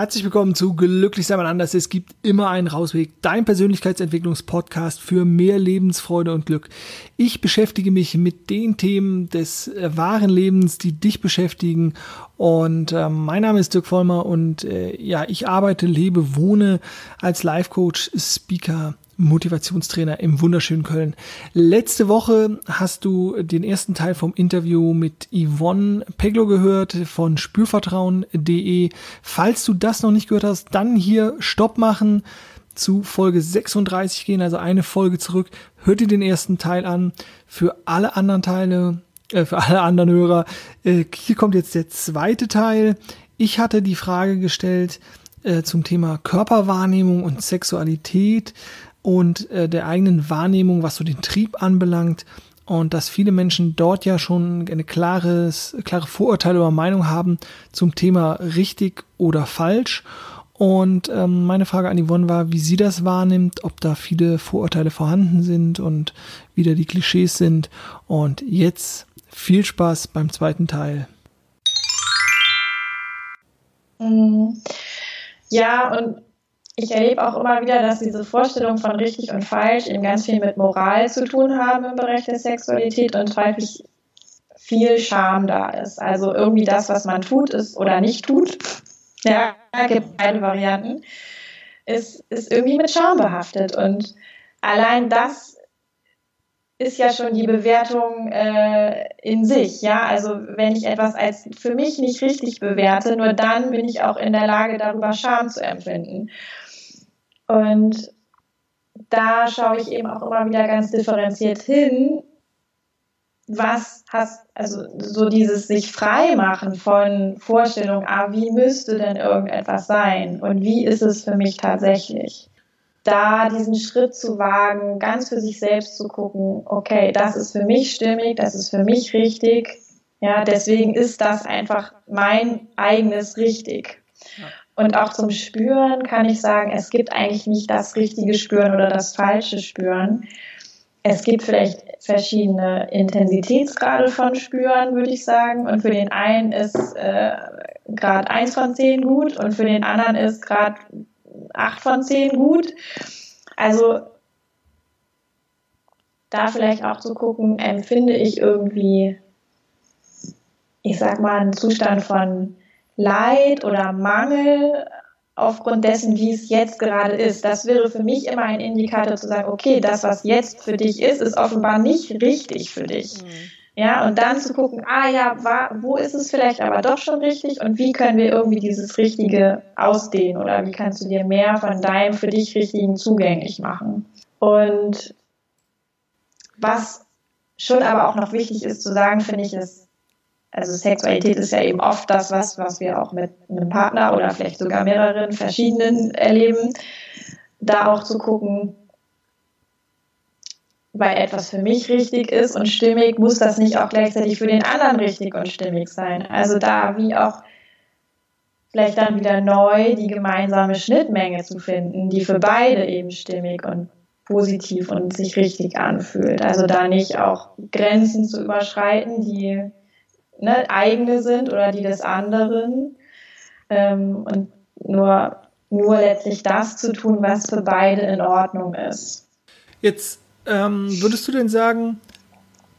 Herzlich willkommen zu Glücklich sein anders. Es gibt immer einen Rausweg. Dein Persönlichkeitsentwicklungspodcast für mehr Lebensfreude und Glück. Ich beschäftige mich mit den Themen des äh, wahren Lebens, die dich beschäftigen. Und äh, mein Name ist Dirk Vollmer und äh, ja, ich arbeite, lebe, wohne als Life Coach, Speaker, Motivationstrainer im wunderschönen Köln. Letzte Woche hast du den ersten Teil vom Interview mit Yvonne Peglo gehört von spürvertrauen.de. Falls du das noch nicht gehört hast, dann hier Stopp machen, zu Folge 36 gehen, also eine Folge zurück. Hört dir den ersten Teil an. Für alle anderen Teile, äh, für alle anderen Hörer, äh, hier kommt jetzt der zweite Teil. Ich hatte die Frage gestellt, äh, zum Thema Körperwahrnehmung und Sexualität und äh, der eigenen Wahrnehmung, was so den Trieb anbelangt. Und dass viele Menschen dort ja schon eine klares, klare Vorurteile oder Meinung haben zum Thema richtig oder falsch. Und ähm, meine Frage an Yvonne war, wie sie das wahrnimmt, ob da viele Vorurteile vorhanden sind und wieder die Klischees sind. Und jetzt viel Spaß beim zweiten Teil. Mhm. Ja, und ich erlebe auch immer wieder, dass diese Vorstellungen von richtig und falsch eben ganz viel mit Moral zu tun haben im Bereich der Sexualität und häufig viel Scham da ist. Also irgendwie das, was man tut, ist oder nicht tut. Ja, gibt beide Varianten. Ist, ist irgendwie mit Scham behaftet. Und allein das ist ja schon die Bewertung äh, in sich, ja. Also wenn ich etwas als für mich nicht richtig bewerte, nur dann bin ich auch in der Lage, darüber Scham zu empfinden. Und da schaue ich eben auch immer wieder ganz differenziert hin, was hast, also so dieses sich frei machen von Vorstellungen, ah, wie müsste denn irgendetwas sein und wie ist es für mich tatsächlich? Da diesen Schritt zu wagen, ganz für sich selbst zu gucken, okay, das ist für mich stimmig, das ist für mich richtig, ja, deswegen ist das einfach mein eigenes richtig. Ja. Und auch zum Spüren kann ich sagen, es gibt eigentlich nicht das richtige Spüren oder das falsche Spüren. Es gibt vielleicht verschiedene Intensitätsgrade von Spüren, würde ich sagen. Und für den einen ist äh, Grad 1 von 10 gut und für den anderen ist Grad 8 von 10 gut. Also da vielleicht auch zu gucken, empfinde ich irgendwie, ich sag mal, einen Zustand von Leid oder Mangel aufgrund dessen, wie es jetzt gerade ist. Das wäre für mich immer ein Indikator zu sagen, okay, das, was jetzt für dich ist, ist offenbar nicht richtig für dich. Mhm. Ja, und dann zu gucken, ah ja, war, wo ist es vielleicht aber doch schon richtig und wie können wir irgendwie dieses Richtige ausdehnen oder wie kannst du dir mehr von deinem für dich Richtigen zugänglich machen. Und was schon aber auch noch wichtig ist zu sagen, finde ich, ist, also Sexualität ist ja eben oft das, was, was wir auch mit einem Partner oder vielleicht sogar mehreren verschiedenen erleben. Da auch zu gucken, weil etwas für mich richtig ist und stimmig, muss das nicht auch gleichzeitig für den anderen richtig und stimmig sein. Also da wie auch vielleicht dann wieder neu die gemeinsame Schnittmenge zu finden, die für beide eben stimmig und positiv und sich richtig anfühlt. Also da nicht auch Grenzen zu überschreiten, die ne, eigene sind oder die des anderen. Ähm, und nur, nur letztlich das zu tun, was für beide in Ordnung ist. Jetzt ähm, würdest du denn sagen,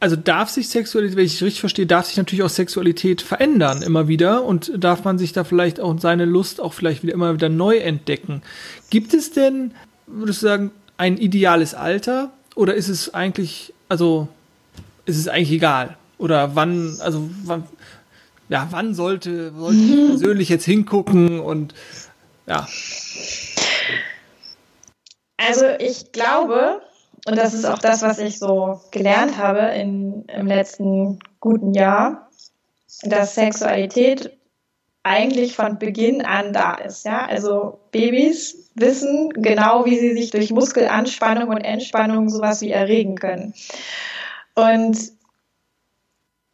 also darf sich Sexualität, wenn ich richtig verstehe, darf sich natürlich auch Sexualität verändern immer wieder und darf man sich da vielleicht auch seine Lust auch vielleicht wieder immer wieder neu entdecken. Gibt es denn, würdest du sagen, ein ideales Alter oder ist es eigentlich, also ist es eigentlich egal? Oder wann, also wann, ja, wann sollte, sollte ich mhm. persönlich jetzt hingucken und ja. Also ich glaube, und das ist auch das, was ich so gelernt habe in, im letzten guten Jahr, dass Sexualität eigentlich von Beginn an da ist. Ja? Also Babys wissen genau, wie sie sich durch Muskelanspannung und Entspannung sowas wie erregen können. Und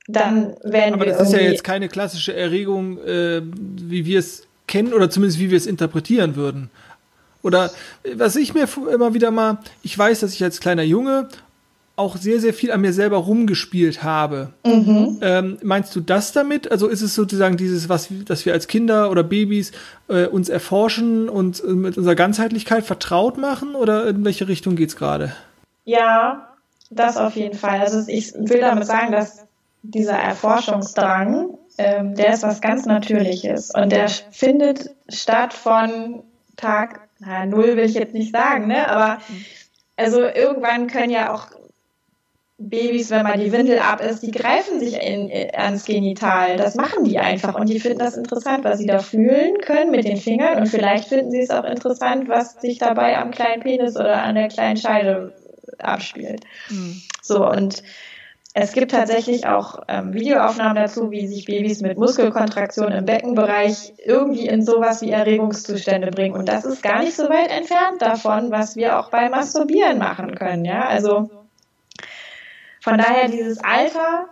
dann werden Aber das ist ja jetzt keine klassische Erregung, äh, wie wir es kennen oder zumindest wie wir es interpretieren würden. Oder was ich mir immer wieder mal, ich weiß, dass ich als kleiner Junge auch sehr, sehr viel an mir selber rumgespielt habe. Mhm. Ähm, meinst du das damit? Also ist es sozusagen dieses, was, dass wir als Kinder oder Babys äh, uns erforschen und äh, mit unserer Ganzheitlichkeit vertraut machen oder in welche Richtung geht es gerade? Ja, das auf jeden Fall. Also ich will damit sagen, dass dieser Erforschungsdrang, ähm, der ist was ganz Natürliches und der findet statt von Tag na, null will ich jetzt nicht sagen, ne? Aber also irgendwann können ja auch Babys, wenn mal die Windel ab ist, die greifen sich in, ans Genital. Das machen die einfach und die finden das interessant, was sie da fühlen können mit den Fingern und vielleicht finden sie es auch interessant, was sich dabei am kleinen Penis oder an der kleinen Scheide abspielt. Mhm. So und es gibt tatsächlich auch ähm, Videoaufnahmen dazu, wie sich Babys mit Muskelkontraktion im Beckenbereich irgendwie in sowas wie Erregungszustände bringen. Und das ist gar nicht so weit entfernt davon, was wir auch beim Masturbieren machen können. Ja, also von daher dieses Alter.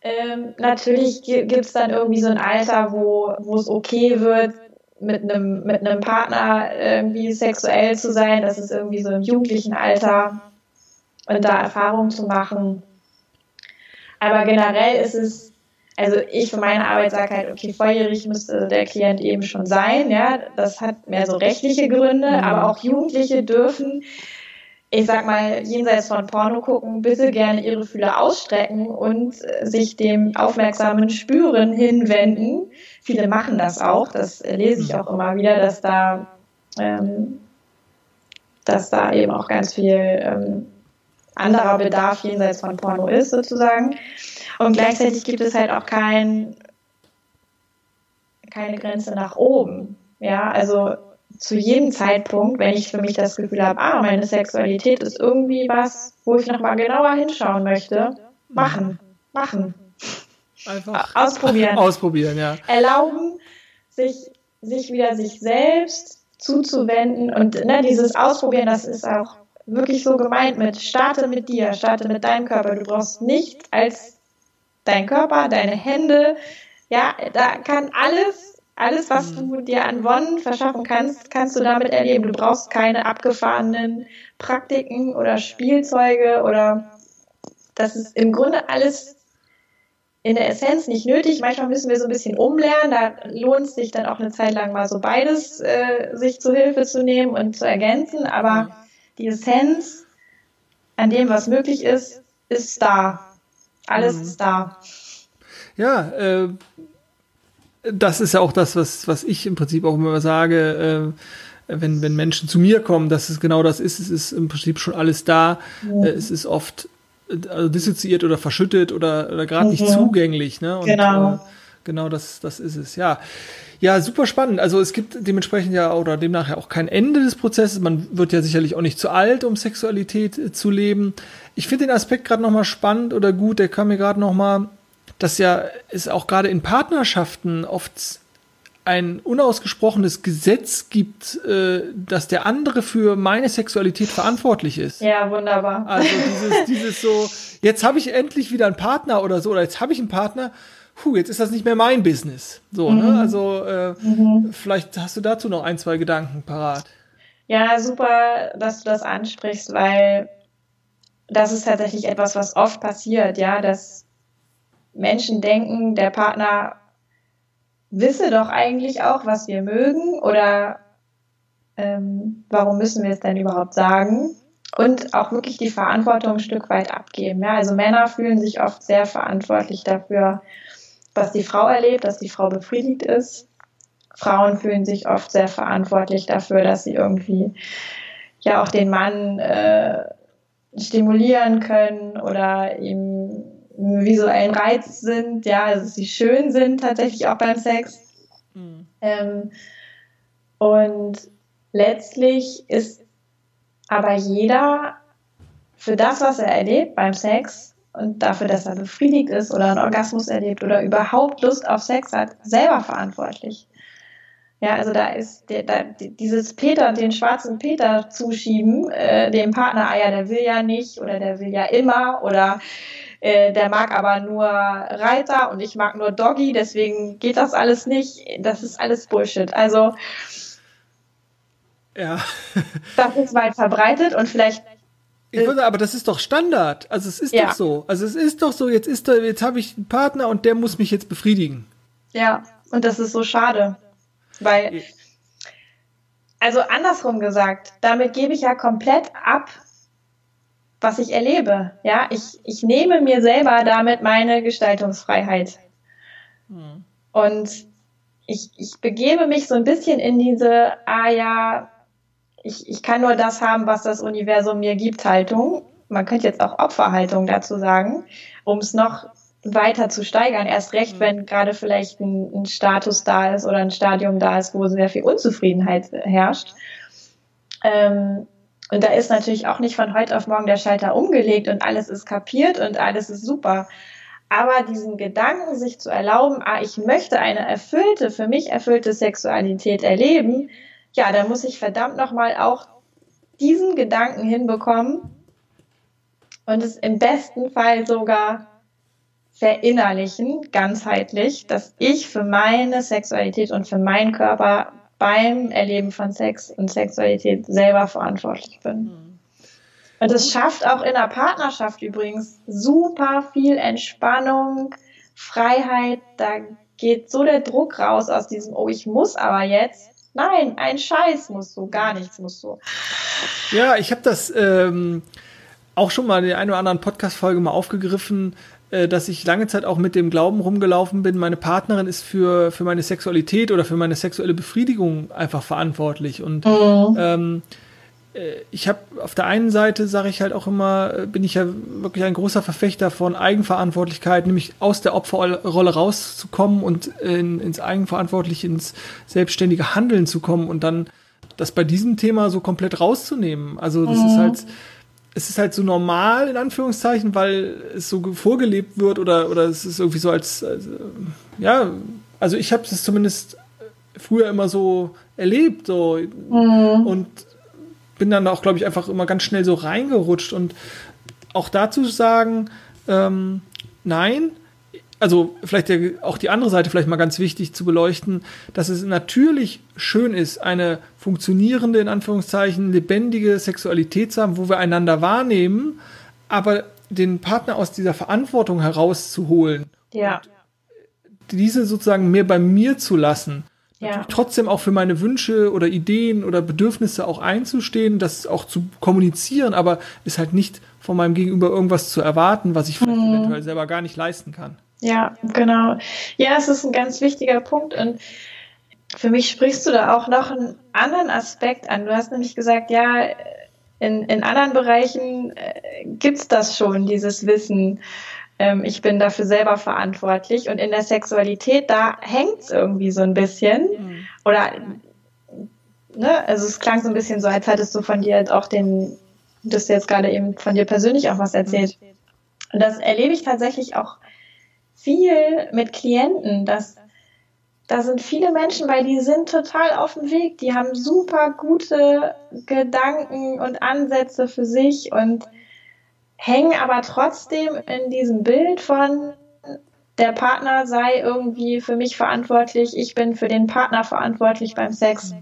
Ähm, natürlich gibt es dann irgendwie so ein Alter, wo, es okay wird, mit einem, mit einem Partner irgendwie sexuell zu sein. Das ist irgendwie so im jugendlichen Alter und da Erfahrungen zu machen. Aber generell ist es, also ich für meine Arbeit sage halt, okay, volljährig müsste der Klient eben schon sein, ja, das hat mehr so rechtliche Gründe, mhm. aber auch Jugendliche dürfen, ich sag mal, jenseits von Porno gucken, bitte gerne ihre Fühler ausstrecken und sich dem aufmerksamen Spüren hinwenden. Viele machen das auch, das lese ich auch immer wieder, dass da, ähm, dass da eben auch ganz viel ähm, anderer Bedarf jenseits von Porno ist, sozusagen. Und gleichzeitig gibt es halt auch kein, keine Grenze nach oben. Ja, also zu jedem Zeitpunkt, wenn ich für mich das Gefühl habe, ah, meine Sexualität ist irgendwie was, wo ich nochmal genauer hinschauen möchte, machen, machen. Einfach ausprobieren. Ausprobieren, ja. Erlauben, sich, sich wieder sich selbst zuzuwenden und ne, dieses Ausprobieren, das ist auch wirklich so gemeint mit starte mit dir, starte mit deinem Körper. Du brauchst nicht als dein Körper, deine Hände, ja, da kann alles, alles, was du mhm. dir an Wonnen verschaffen kannst, kannst du damit erleben. Du brauchst keine abgefahrenen Praktiken oder Spielzeuge oder das ist im Grunde alles in der Essenz nicht nötig. Manchmal müssen wir so ein bisschen umlernen. Da lohnt es sich dann auch eine Zeit lang mal so beides äh, sich zu Hilfe zu nehmen und zu ergänzen. Aber die Essenz an dem, was möglich ist, ist da. Alles mhm. ist da. Ja, äh, das ist ja auch das, was, was ich im Prinzip auch immer sage, äh, wenn, wenn Menschen zu mir kommen, dass es genau das ist, es ist im Prinzip schon alles da. Ja. Äh, es ist oft äh, also dissoziiert oder verschüttet oder, oder gerade mhm. nicht zugänglich. Ne? Und, genau. Genau das, das ist es, ja. Ja, super spannend. Also es gibt dementsprechend ja oder demnach ja auch kein Ende des Prozesses. Man wird ja sicherlich auch nicht zu alt, um Sexualität äh, zu leben. Ich finde den Aspekt gerade nochmal spannend oder gut, der kam mir gerade nochmal, dass ja es auch gerade in Partnerschaften oft ein unausgesprochenes Gesetz gibt, äh, dass der andere für meine Sexualität verantwortlich ist. Ja, wunderbar. Also dieses, dieses so, jetzt habe ich endlich wieder einen Partner oder so, oder jetzt habe ich einen Partner puh, jetzt ist das nicht mehr mein Business. So, ne? mhm. ne? Also äh, mhm. vielleicht hast du dazu noch ein, zwei Gedanken parat. Ja, super, dass du das ansprichst, weil das ist tatsächlich etwas, was oft passiert, ja, dass Menschen denken, der Partner wisse doch eigentlich auch, was wir mögen oder ähm, warum müssen wir es denn überhaupt sagen? Und auch wirklich die Verantwortung ein Stück weit abgeben. Ja? Also Männer fühlen sich oft sehr verantwortlich dafür, was die Frau erlebt, dass die Frau befriedigt ist. Frauen fühlen sich oft sehr verantwortlich dafür, dass sie irgendwie ja auch den Mann äh, stimulieren können oder ihm visuellen Reiz sind, ja, also sie schön sind tatsächlich auch beim Sex. Mhm. Ähm, und letztlich ist aber jeder für das, was er erlebt beim Sex, und dafür, dass er befriedigt ist oder einen Orgasmus erlebt oder überhaupt Lust auf Sex hat, selber verantwortlich. Ja, also da ist der, da, dieses Peter, den schwarzen Peter zuschieben, äh, dem Partner, ah ja, der will ja nicht oder der will ja immer oder äh, der mag aber nur Reiter und ich mag nur Doggy, deswegen geht das alles nicht. Das ist alles Bullshit. Also ja. das ist weit verbreitet und vielleicht Ich würde, aber das ist doch Standard. Also es ist ja. doch so. Also es ist doch so, jetzt ist da, jetzt habe ich einen Partner und der muss mich jetzt befriedigen. Ja, und das ist so schade. Weil, also andersrum gesagt, damit gebe ich ja komplett ab, was ich erlebe. Ja, ich, ich nehme mir selber damit meine Gestaltungsfreiheit. Hm. Und ich, ich begebe mich so ein bisschen in diese, ah ja, ich, ich kann nur das haben, was das Universum mir gibt, Haltung. Man könnte jetzt auch Opferhaltung dazu sagen, um es noch weiter zu steigern. Erst recht, mhm. wenn gerade vielleicht ein, ein, Status da ist oder ein Stadium da ist, wo sehr viel Unzufriedenheit herrscht. Ähm, und da ist natürlich auch nicht von heute auf morgen der Schalter umgelegt und alles ist kapiert und alles ist super. Aber diesen Gedanken, sich zu erlauben, ah, ich möchte eine erfüllte, für mich erfüllte Sexualität erleben, ja, da muss ich verdammt nochmal auch diesen Gedanken hinbekommen und es im besten Fall sogar verinnerlichen, ganzheitlich, dass ich für meine Sexualität und für meinen Körper beim Erleben von Sex und Sexualität selber verantwortlich bin. Mhm. Und es schafft auch in der Partnerschaft übrigens super viel Entspannung, Freiheit. Da geht so der Druck raus aus diesem, oh, ich muss aber jetzt. Nein, ein Scheiß musst du, gar nichts musst du. Ja, ich habe das ähm, auch schon mal in der einen oder anderen Podcast-Folge mal aufgegriffen, äh, dass ich lange Zeit auch mit dem Glauben rumgelaufen bin, meine Partnerin ist für, für meine Sexualität oder für meine sexuelle Befriedigung einfach verantwortlich. Und mhm. ähm, äh, ich habe auf der einen Seite, sage ich halt auch immer, äh, bin ich ja wirklich ein großer Verfechter von Eigenverantwortlichkeit, nämlich aus der Opferrolle rauszukommen und in, ins eigenverantwortlich, ins selbstständige Handeln zu kommen und dann das bei diesem Thema so komplett rauszunehmen. Also das mhm. ist halt, es ist halt so normal in Anführungszeichen, weil es so vorgelebt wird oder oder es ist irgendwie so als, als ja, also ich habe es zumindest früher immer so erlebt so mhm. und bin dann auch, glaube ich, einfach immer ganz schnell so reingerutscht. Und auch dazu sagen, ähm, nein, also vielleicht der, auch die andere Seite vielleicht mal ganz wichtig zu beleuchten, dass es natürlich schön ist, eine funktionierende, in Anführungszeichen, lebendige Sexualität zu haben, wo wir einander wahrnehmen, aber den Partner aus dieser Verantwortung herauszuholen. Ja. Diese sozusagen mehr bei mir zu lassen ja. trotzdem auch für meine Wünsche oder Ideen oder Bedürfnisse auch einzustehen, das auch zu kommunizieren, aber ist halt nicht von meinem Gegenüber irgendwas zu erwarten, was ich vielleicht hm. eventuell selber gar nicht leisten kann. Ja, genau. Ja, es ist ein ganz wichtiger Punkt und für mich sprichst du da auch noch einen anderen Aspekt an. Du hast nämlich gesagt, ja, in, in anderen Bereichen äh, gibt's das schon, dieses Wissen ähm, ich bin dafür selber verantwortlich. Und in der Sexualität, da hängt es irgendwie so ein bisschen. Mhm. Oder, ne, also es klang so ein bisschen so, als hättest du von dir auch den, du hast jetzt gerade eben von dir persönlich auch was erzählt. Mhm. Und das erlebe ich tatsächlich auch viel mit Klienten, dass da sind viele Menschen bei, die sind total auf dem Weg, die haben super gute Gedanken und Ansätze für sich und hängen aber trotzdem in diesem Bild von der Partner sei irgendwie für mich verantwortlich, ich bin für den Partner verantwortlich beim Sex.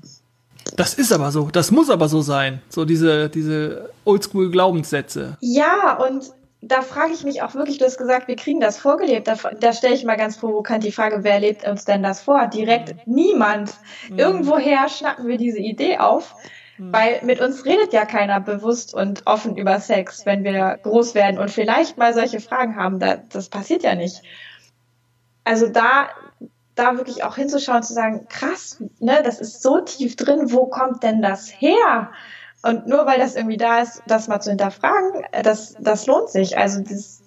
Das ist aber so, das muss aber so sein, so diese, diese Oldschool-Glaubenssätze. Ja, und da frage ich mich auch wirklich, du hast gesagt, wir kriegen das vorgelebt. Da, da stelle ich mal ganz provokant die Frage, wer lebt uns denn das vor? Direkt mhm. niemand. Mhm. Irgendwoher schnappen wir diese Idee auf hm. Weil mit uns redet ja keiner bewusst und offen über Sex, wenn wir groß werden und vielleicht mal solche Fragen haben. Da, das passiert ja nicht. Also da, da wirklich auch hinzuschauen, zu sagen, krass, ne, das ist so tief drin, wo kommt denn das her? Und nur weil das irgendwie da ist, das mal zu hinterfragen, äh, das, das lohnt sich. Also das,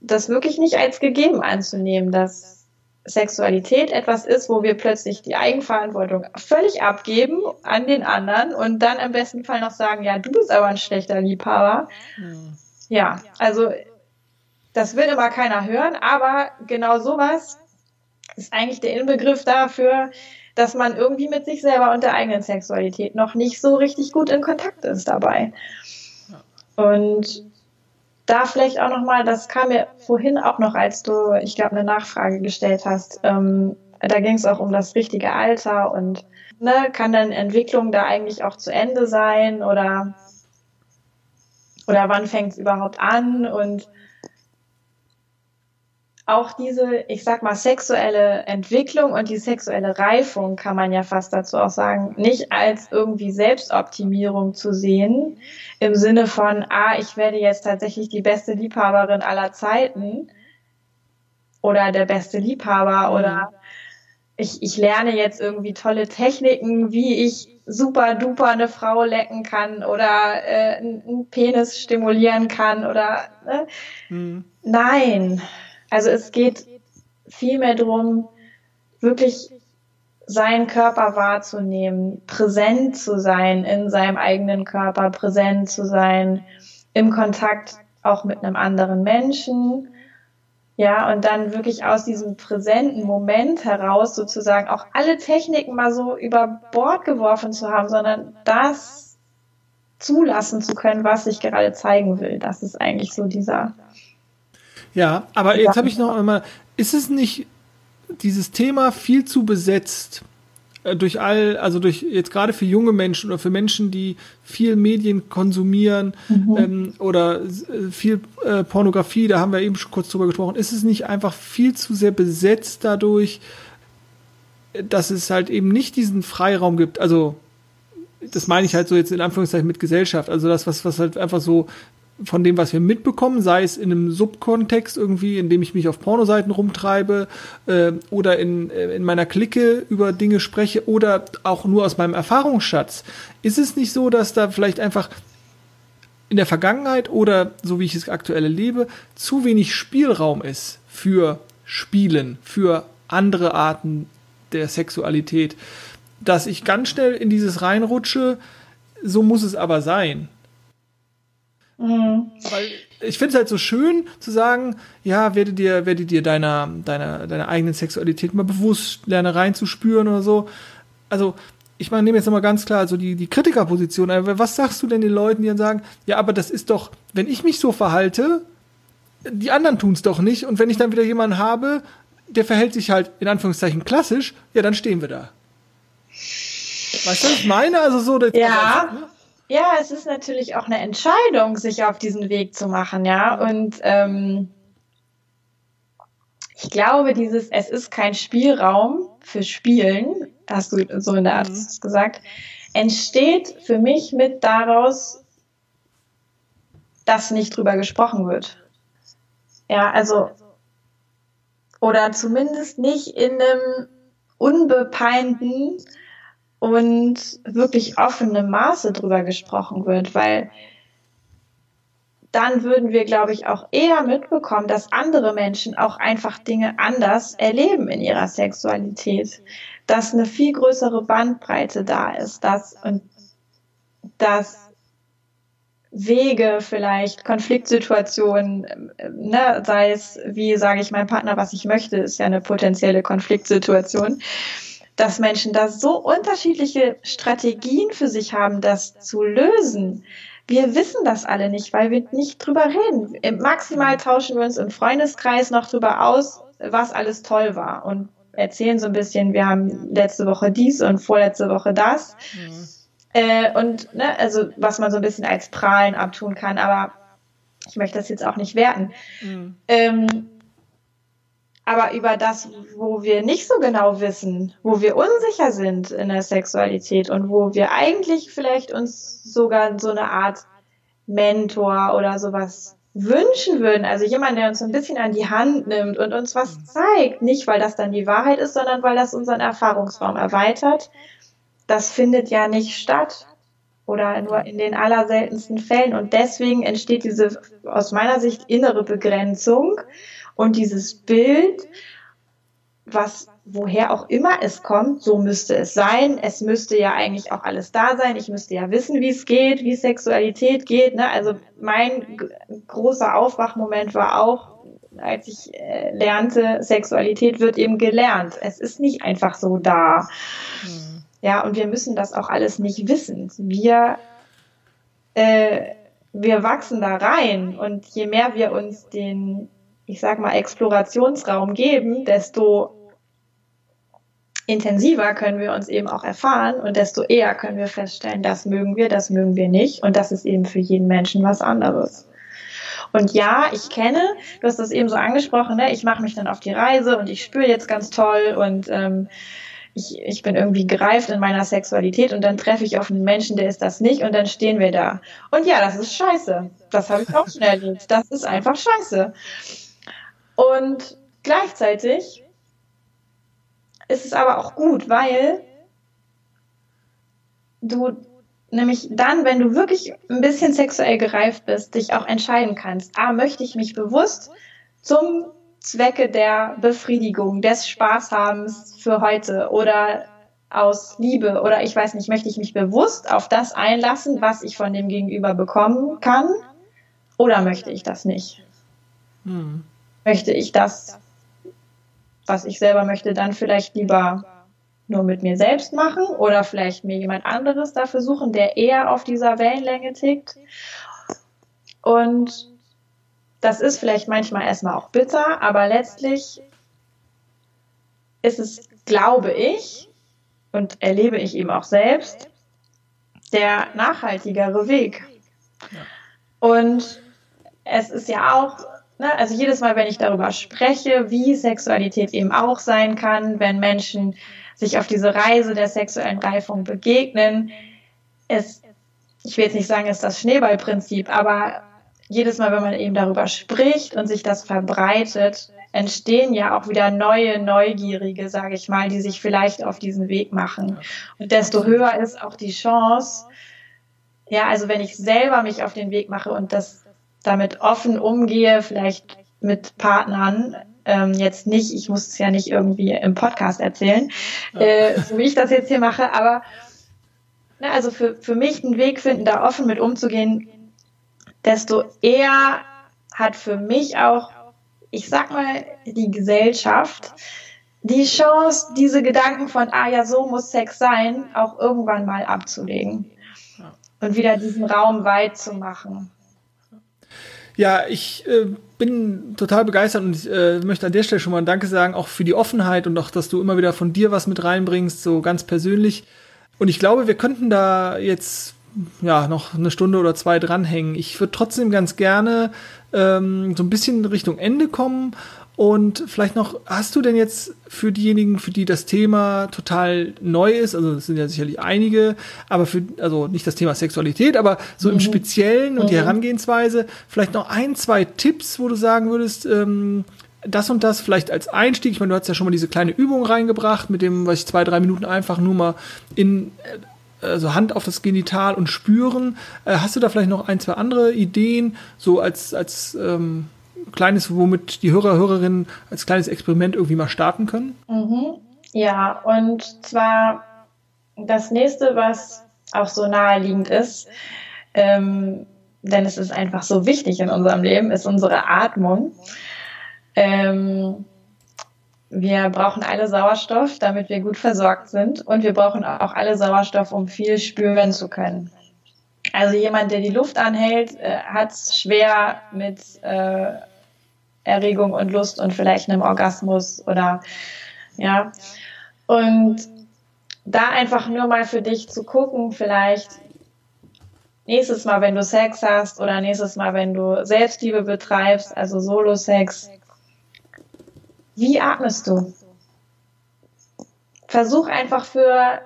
das wirklich nicht als gegeben anzunehmen, dass Sexualität etwas ist, wo wir plötzlich die Eigenverantwortung völlig abgeben an den anderen und dann im besten Fall noch sagen, ja, du bist aber ein schlechter Liebhaber. Hm. Ja, also das will immer keiner hören, aber genau sowas ist eigentlich der Inbegriff dafür, dass man irgendwie mit sich selber und der eigenen Sexualität noch nicht so richtig gut in Kontakt ist dabei. Und da vielleicht auch nochmal, das kam mir vorhin auch noch, als du, ich glaube, eine Nachfrage gestellt hast. Ähm, da ging es auch um das richtige Alter und ne, kann dann Entwicklung da eigentlich auch zu Ende sein oder oder wann fängt es überhaupt an und auch diese, ich sag mal, sexuelle Entwicklung und die sexuelle Reifung kann man ja fast dazu auch sagen, nicht als irgendwie Selbstoptimierung zu sehen, im Sinne von, ah, ich werde jetzt tatsächlich die beste Liebhaberin aller Zeiten oder der beste Liebhaber mhm. oder ich, ich lerne jetzt irgendwie tolle Techniken, wie ich super duper eine Frau lecken kann oder äh, einen Penis stimulieren kann oder ne? Mhm. nein, also es geht vielmehr darum, wirklich seinen Körper wahrzunehmen, präsent zu sein in seinem eigenen Körper, präsent zu sein im Kontakt auch mit einem anderen Menschen. Ja, und dann wirklich aus diesem präsenten Moment heraus sozusagen auch alle Techniken mal so über Bord geworfen zu haben, sondern das zulassen zu können, was ich gerade zeigen will. Das ist eigentlich so dieser ja, aber jetzt habe ich noch einmal, ist es nicht dieses Thema viel zu besetzt äh, durch all, also durch jetzt gerade für junge Menschen oder für Menschen, die viel Medien konsumieren mhm. ähm, oder äh, viel äh, Pornografie, da haben wir eben schon kurz drüber gesprochen, ist es nicht einfach viel zu sehr besetzt dadurch, dass es halt eben nicht diesen Freiraum gibt, also das meine ich halt so jetzt in Anführungszeichen mit Gesellschaft, also das, was, was halt einfach so von dem, was wir mitbekommen, sei es in einem Subkontext irgendwie, in dem ich mich auf Pornoseiten rumtreibe äh, oder in, äh, in meiner Clique über Dinge spreche oder auch nur aus meinem Erfahrungsschatz, ist es nicht so, dass da vielleicht einfach in der Vergangenheit oder so wie ich es aktuell lebe, zu wenig Spielraum ist für Spielen, für andere Arten der Sexualität, dass ich ganz schnell in dieses reinrutsche, so muss es aber sein. Mhm. Weil ich finde es halt so schön zu sagen, ja, werde dir, werde dir deiner, deiner, deiner eigenen Sexualität mal bewusst, lerne reinzuspüren oder so. Also, ich meine, nehme jetzt nochmal ganz klar so die, die Kritikerposition. Was sagst du denn den Leuten, die dann sagen, ja, aber das ist doch, wenn ich mich so verhalte, die anderen tun es doch nicht. Und wenn ich dann wieder jemanden habe, der verhält sich halt in Anführungszeichen klassisch, ja, dann stehen wir da. Weißt du, was ich meine? Also so, ja. Also, ne? Ja, es ist natürlich auch eine Entscheidung, sich auf diesen Weg zu machen, ja. Und ähm, ich glaube, dieses Es ist kein Spielraum für Spielen, hast du so in der Art mhm. gesagt, entsteht für mich mit daraus, dass nicht drüber gesprochen wird. Ja, also, oder zumindest nicht in einem unbepeinten, und wirklich offenem Maße drüber gesprochen wird, weil dann würden wir, glaube ich, auch eher mitbekommen, dass andere Menschen auch einfach Dinge anders erleben in ihrer Sexualität, dass eine viel größere Bandbreite da ist, dass und dass Wege vielleicht, Konfliktsituationen, ne, sei es, wie sage ich meinem Partner, was ich möchte, ist ja eine potenzielle Konfliktsituation, dass Menschen da so unterschiedliche Strategien für sich haben, das zu lösen. Wir wissen das alle nicht, weil wir nicht drüber reden. Maximal tauschen wir uns im Freundeskreis noch drüber aus, was alles toll war und erzählen so ein bisschen, wir haben letzte Woche dies und vorletzte Woche das. Mhm. Äh, und ne, also was man so ein bisschen als Prahlen abtun kann, aber ich möchte das jetzt auch nicht werten. Mhm. Ähm, aber über das, wo wir nicht so genau wissen, wo wir unsicher sind in der Sexualität und wo wir eigentlich vielleicht uns sogar so eine Art Mentor oder sowas wünschen würden. Also jemand, der uns ein bisschen an die Hand nimmt und uns was zeigt. Nicht, weil das dann die Wahrheit ist, sondern weil das unseren Erfahrungsraum erweitert. Das findet ja nicht statt oder nur in den allerseltensten Fällen. Und deswegen entsteht diese aus meiner Sicht innere Begrenzung und dieses Bild, was woher auch immer es kommt, so müsste es sein. Es müsste ja eigentlich auch alles da sein. Ich müsste ja wissen, wie es geht, wie Sexualität geht. Ne? Also mein großer Aufwachmoment war auch, als ich äh, lernte, Sexualität wird eben gelernt. Es ist nicht einfach so da. Mhm. Ja, und wir müssen das auch alles nicht wissen. Wir, äh, wir wachsen da rein und je mehr wir uns den ich sag mal, Explorationsraum geben, desto intensiver können wir uns eben auch erfahren und desto eher können wir feststellen, das mögen wir, das mögen wir nicht und das ist eben für jeden Menschen was anderes. Und ja, ich kenne, du hast das eben so angesprochen, ne? ich mache mich dann auf die Reise und ich spüre jetzt ganz toll und ähm, ich, ich bin irgendwie gereift in meiner Sexualität und dann treffe ich auf einen Menschen, der ist das nicht und dann stehen wir da. Und ja, das ist scheiße. Das habe ich auch schon erlebt. Das ist einfach scheiße. Und gleichzeitig ist es aber auch gut, weil du nämlich dann, wenn du wirklich ein bisschen sexuell gereift bist, dich auch entscheiden kannst, ah, möchte ich mich bewusst zum Zwecke der Befriedigung, des Spaßhabens für heute oder aus Liebe oder ich weiß nicht, möchte ich mich bewusst auf das einlassen, was ich von dem Gegenüber bekommen kann oder möchte ich das nicht? Hm. Möchte ich das, was ich selber möchte, dann vielleicht lieber nur mit mir selbst machen oder vielleicht mir jemand anderes dafür suchen, der eher auf dieser Wellenlänge tickt. Und das ist vielleicht manchmal erstmal auch bitter, aber letztlich ist es, glaube ich, und erlebe ich eben auch selbst, der nachhaltigere Weg. Und es ist ja auch, ne, also jedes Mal, wenn ich darüber spreche, wie Sexualität eben auch sein kann, wenn Menschen sich auf diese Reise der sexuellen Reifung begegnen. Es, ich will jetzt nicht sagen, es ist das Schneeballprinzip, aber jedes Mal, wenn man eben darüber spricht und sich das verbreitet, entstehen ja auch wieder neue Neugierige, sage ich mal, die sich vielleicht auf diesen Weg machen. Und desto höher ist auch die Chance, ja, also wenn ich selber mich auf den Weg mache und das damit offen umgehe, vielleicht mit Partnern, ähm, jetzt nicht, ich muss es ja nicht irgendwie im Podcast erzählen, äh, so wie ich das jetzt hier mache, aber na, also für, für mich einen Weg finden, da offen mit umzugehen, desto eher hat für mich auch, ich sag mal, die Gesellschaft die Chance, diese Gedanken von, ah ja, so muss Sex sein, auch irgendwann mal abzulegen und wieder diesen Raum weit zu machen. Ja, ich äh, bin total begeistert und äh, möchte an der Stelle schon mal Danke sagen, auch für die Offenheit und auch, dass du immer wieder von dir was mit reinbringst, so ganz persönlich. Und ich glaube, wir könnten da jetzt ja noch eine Stunde oder zwei dranhängen. Ich würde trotzdem ganz gerne ähm, so ein bisschen Richtung Ende kommen und vielleicht noch, hast du denn jetzt für diejenigen, für die das Thema total neu ist, also es sind ja sicherlich einige, aber für, also nicht das Thema Sexualität, aber so mhm. im Speziellen und mhm. die Herangehensweise, vielleicht noch ein, zwei Tipps, wo du sagen würdest, ähm, das und das vielleicht als Einstieg. Ich meine, du hast ja schon mal diese kleine Übung reingebracht, mit dem, was ich zwei, drei Minuten einfach nur mal in also Hand auf das Genital und spüren. Äh, hast du da vielleicht noch ein, zwei andere Ideen, so als, als ähm, kleines, womit die Hörer, Hörerinnen als kleines Experiment irgendwie mal starten können? Mhm. Ja, und zwar das nächste, was auch so naheliegend ist, ähm, denn es ist einfach so wichtig in unserem Leben, ist unsere Atmung. Ähm, wir brauchen alle Sauerstoff, damit wir gut versorgt sind. Und wir brauchen auch alle Sauerstoff, um viel spüren zu können. Also jemand, der die Luft anhält, äh, hat es schwer mit äh, Erregung und Lust und vielleicht einem Orgasmus oder ja. Und da einfach nur mal für dich zu gucken, vielleicht nächstes Mal, wenn du Sex hast oder nächstes Mal, wenn du Selbstliebe betreibst, also Solo-Sex, wie atmest du? Versuch einfach für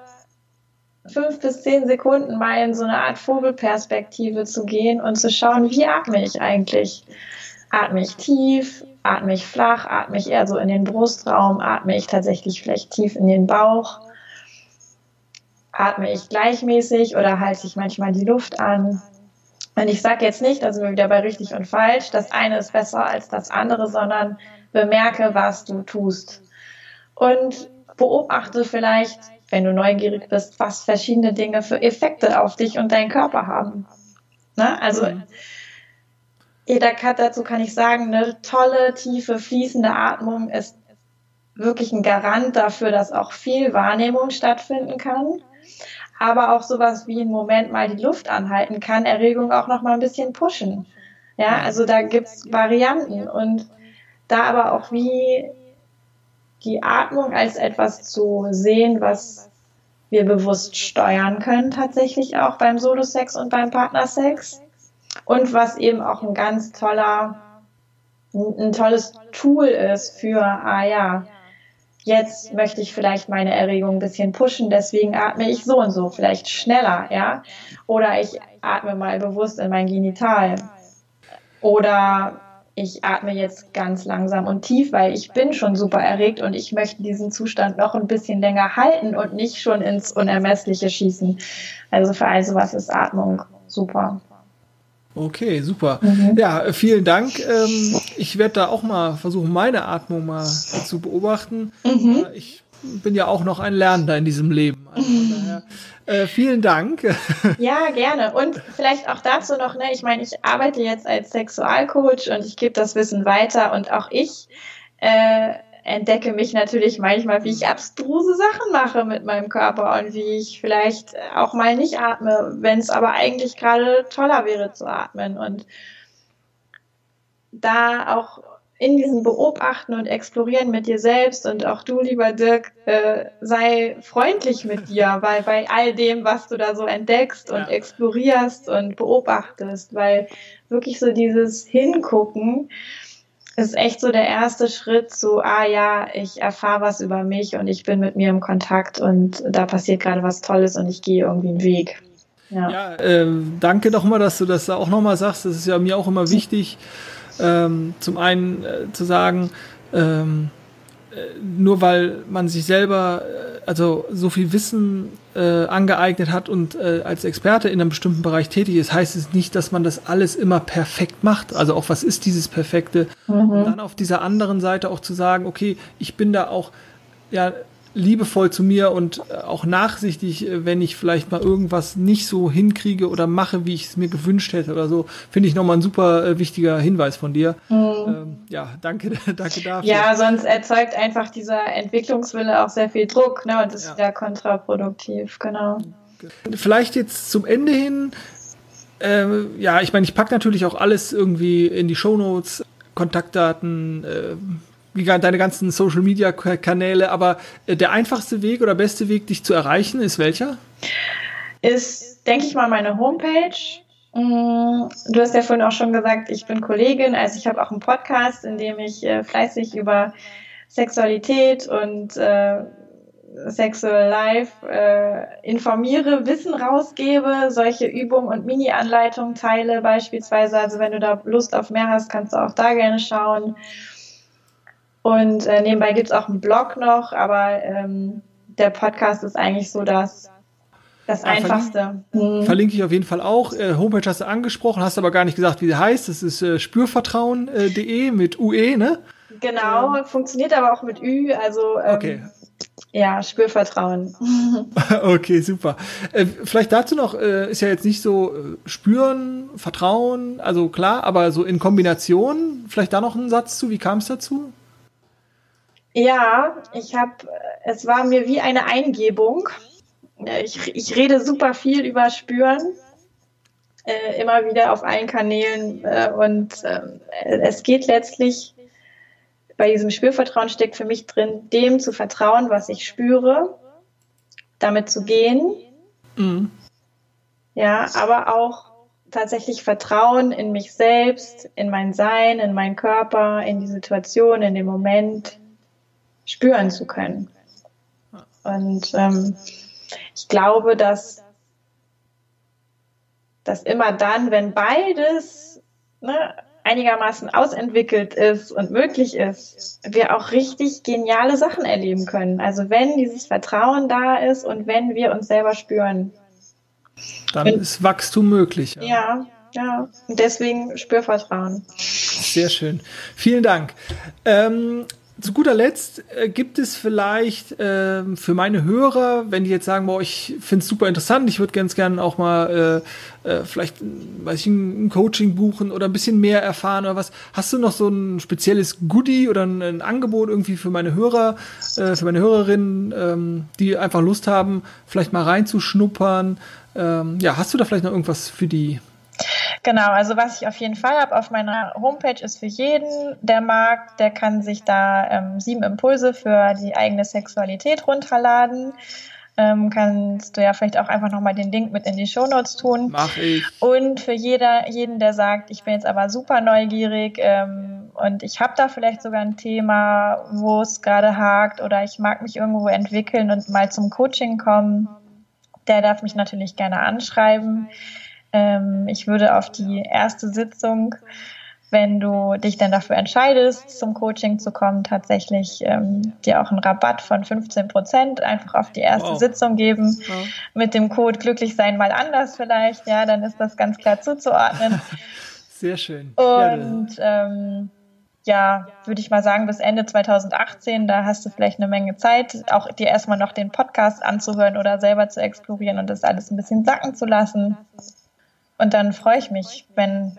fünf bis zehn Sekunden mal in so eine Art Vogelperspektive zu gehen und zu schauen, wie atme ich eigentlich? Atme ich tief? Atme ich flach? Atme ich eher so in den Brustraum? Atme ich tatsächlich vielleicht tief in den Bauch? Atme ich gleichmäßig oder halte ich manchmal die Luft an? Und ich sage jetzt nicht, also wieder bei richtig und falsch, das eine ist besser als das andere, sondern bemerke, was du tust. Und beobachte vielleicht, wenn du neugierig bist, was verschiedene Dinge für Effekte auf dich und deinen Körper haben. Ne? Also mhm. jeder Cut dazu kann ich sagen, eine tolle, tiefe, fließende Atmung ist wirklich ein Garant dafür, dass auch viel Wahrnehmung stattfinden kann. Aber auch sowas wie einen Moment mal die Luft anhalten kann, Erregung auch noch mal ein bisschen pushen. Ja, also da gibt's Varianten und da aber auch wie die Atmung als etwas zu sehen, was wir bewusst steuern können, tatsächlich auch beim Solo-Sex und beim Partnersex. Und was eben auch ein ganz toller, ein tolles Tool ist für, ah ja, jetzt möchte ich vielleicht meine Erregung ein bisschen pushen, deswegen atme ich so und so, vielleicht schneller, ja. Oder ich atme mal bewusst in mein Genital. Oder ich atme jetzt ganz langsam und tief, weil ich bin schon super erregt und ich möchte diesen Zustand noch ein bisschen länger halten und nicht schon ins Unermessliche schießen. Also für all sowas ist Atmung super. Okay, super. Mhm. Ja, vielen Dank. Ähm, ich werde da auch mal versuchen, meine Atmung mal zu beobachten. Mhm. Ich bin ja auch noch ein Lernender in diesem Leben. Also daher, äh, vielen Dank. Ja, gerne. Und vielleicht auch dazu noch, ne, ich meine, ich arbeite jetzt als Sexualcoach und ich gebe das Wissen weiter und auch ich äh, entdecke mich natürlich manchmal, wie ich abstruse Sachen mache mit meinem Körper und wie ich vielleicht auch mal nicht atme, wenn es aber eigentlich gerade toller wäre zu atmen. Und da auch in diesem Beobachten und Explorieren mit dir selbst und auch du, lieber Dirk, äh, sei freundlich mit dir, weil bei all dem, was du da so entdeckst und ja. explorierst und beobachtest, weil wirklich so dieses Hingucken ist echt so der erste Schritt zu, ah ja, ich erfahre was über mich und ich bin mit mir im Kontakt und da passiert gerade was Tolles und ich gehe irgendwie einen Weg. Ja, ja äh, danke nochmal, dass du das auch nochmal sagst. Das ist ja mir auch immer wichtig. Ähm, zum einen äh, zu sagen, ähm, äh, nur weil man sich selber äh, also so viel Wissen äh, angeeignet hat und äh, als Experte in einem bestimmten Bereich tätig ist, heißt es nicht, dass man das alles immer perfekt macht. Also auch was ist dieses Perfekte? Mhm. Und dann auf dieser anderen Seite auch zu sagen, okay, ich bin da auch ja liebevoll zu mir und äh, auch nachsichtig, äh, wenn ich vielleicht mal irgendwas nicht so hinkriege oder mache, wie ich es mir gewünscht hätte oder so, finde ich nochmal ein super äh, wichtiger Hinweis von dir. Mhm. Ähm, ja, danke, danke dafür. Ja, sonst erzeugt einfach dieser Entwicklungswille auch sehr viel Druck ne, und ist ja. wieder kontraproduktiv, genau. Vielleicht jetzt zum Ende hin, äh, ja, ich meine, ich packe natürlich auch alles irgendwie in die Shownotes, Kontaktdaten, äh, deine ganzen Social Media Kanäle, aber äh, der einfachste Weg oder beste Weg, dich zu erreichen, ist welcher? Ist, denke ich mal, meine Homepage. Mm, du hast ja vorhin auch schon gesagt, ich bin Kollegin, also ich habe auch einen Podcast, in dem ich äh, fleißig über Sexualität und äh, Sexual Life äh, informiere, Wissen rausgebe, solche Übungen und Mini-Anleitungen teile beispielsweise. Also wenn du da Lust auf mehr hast, kannst du auch da gerne schauen. Und äh, nebenbei gibt es auch einen Blog noch, aber ähm, der Podcast ist eigentlich so das, das ja, Einfachste. Verlinke, hm. verlinke ich auf jeden Fall auch. Äh, Homepage hast du angesprochen, hast aber gar nicht gesagt, wie sie heißt. Das ist äh, spürvertrauen.de mit UE, ne? Genau, ähm. funktioniert aber auch mit Ü, also ähm, okay. Ja, Spürvertrauen. okay, super. Äh, vielleicht dazu noch, äh, ist ja jetzt nicht so äh, spüren, Vertrauen, also klar, aber so in Kombination, vielleicht da noch ein Satz zu, wie kam es dazu? Ja, ich habe, es war mir wie eine Eingebung. Ich, ich rede super viel über Spüren, äh, immer wieder auf allen Kanälen. Äh, und äh, es geht letztlich, bei diesem Spürvertrauen steckt für mich drin, dem zu vertrauen, was ich spüre, damit zu gehen. Mhm. Ja, aber auch tatsächlich Vertrauen in mich selbst, in mein Sein, in meinen Körper, in die Situation, in den Moment spüren zu können. Und ähm, ich glaube, dass, dass immer dann, wenn beides ne, einigermaßen ausentwickelt ist und möglich ist, wir auch richtig geniale Sachen erleben können. Also wenn dieses Vertrauen da ist und wenn wir uns selber spüren. Dann und, ist Wachstum möglich. Ja. ja, ja. Und deswegen Spürvertrauen. Sehr schön. Vielen Dank. Ähm, zu guter Letzt äh, gibt es vielleicht äh, für meine Hörer, wenn die jetzt sagen, boah, ich finde es super interessant, ich würde ganz gerne auch mal äh, äh, vielleicht, weiß ich, ein Coaching buchen oder ein bisschen mehr erfahren oder was. Hast du noch so ein spezielles Goodie oder ein, ein Angebot irgendwie für meine Hörer, äh, für meine Hörerinnen, ähm, die einfach Lust haben, vielleicht mal reinzuschnuppern? Ähm, ja, hast du da vielleicht noch irgendwas für die? Genau, also was ich auf jeden Fall habe auf meiner Homepage ist für jeden, der mag, der kann sich da ähm, sieben Impulse für die eigene Sexualität runterladen ähm, kannst du ja vielleicht auch einfach nochmal den Link mit in die Shownotes tun. Mach ich. Und für jeder, jeden, der sagt, ich bin jetzt aber super neugierig ähm, und ich habe da vielleicht sogar ein Thema, wo es gerade hakt oder ich mag mich irgendwo entwickeln und mal zum Coaching kommen, der darf mich natürlich gerne anschreiben. Ähm, ich würde auf die erste Sitzung wenn du dich dann dafür entscheidest, zum Coaching zu kommen, tatsächlich ähm, dir auch einen Rabatt von 15 Prozent einfach auf die erste wow. Sitzung geben. Wow. Mit dem Code glücklich sein mal anders vielleicht, ja, dann ist das ganz klar zuzuordnen. Sehr schön. Und ähm, ja, würde ich mal sagen, bis Ende 2018, da hast du vielleicht eine Menge Zeit, auch dir erstmal noch den Podcast anzuhören oder selber zu explorieren und das alles ein bisschen sacken zu lassen. Und dann freue ich mich, wenn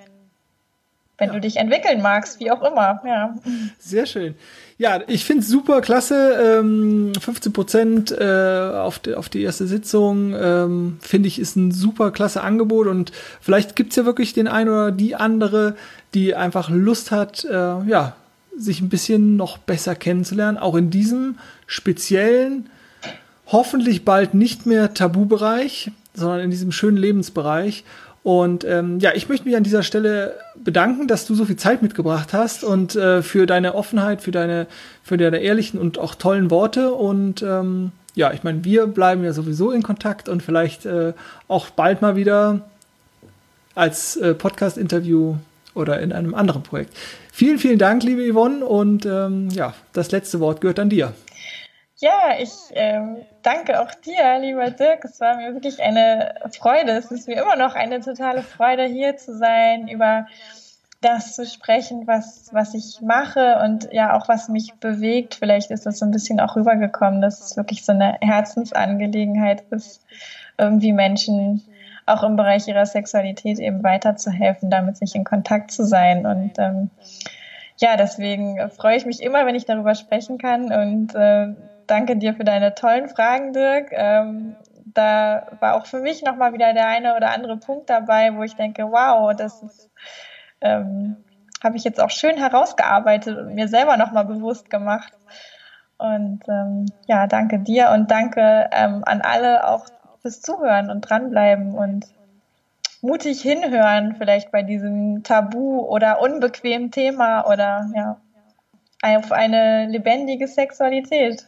wenn ja. du dich entwickeln magst, wie auch immer. Ja. Sehr schön. Ja, ich finde es super klasse. Ähm, 15 Prozent äh, auf, die, auf die erste Sitzung ähm, finde ich ist ein super klasse Angebot und vielleicht gibt es ja wirklich den einen oder die andere, die einfach Lust hat, äh, ja, sich ein bisschen noch besser kennenzulernen, auch in diesem speziellen, hoffentlich bald nicht mehr Tabubereich, sondern in diesem schönen Lebensbereich. Und ähm, ja, ich möchte mich an dieser Stelle bedanken, dass du so viel Zeit mitgebracht hast und äh, für deine Offenheit, für deine, für deine ehrlichen und auch tollen Worte. Und ähm, ja, ich meine, wir bleiben ja sowieso in Kontakt und vielleicht äh, auch bald mal wieder als äh, Podcast-Interview oder in einem anderen Projekt. Vielen, vielen Dank, liebe Yvonne. Und ähm, ja, das letzte Wort gehört an dir. Ja, ich ähm, danke auch dir, lieber Dirk. Es war mir wirklich eine Freude. Es ist mir immer noch eine totale Freude, hier zu sein, über das zu sprechen, was, was ich mache und ja auch was mich bewegt. Vielleicht ist das so ein bisschen auch rübergekommen, dass es wirklich so eine Herzensangelegenheit ist, irgendwie Menschen auch im Bereich ihrer Sexualität eben weiterzuhelfen, damit sich in Kontakt zu sein. Und ähm, ja, deswegen freue ich mich immer, wenn ich darüber sprechen kann und äh, danke dir für deine tollen Fragen, Dirk. Ähm, da war auch für mich nochmal wieder der eine oder andere Punkt dabei, wo ich denke, wow, das ähm, habe ich jetzt auch schön herausgearbeitet und mir selber nochmal bewusst gemacht. Und ähm, ja, danke dir und danke ähm, an alle auch fürs Zuhören und dranbleiben und mutig hinhören, vielleicht bei diesem Tabu oder unbequemen Thema oder ja, auf eine lebendige Sexualität.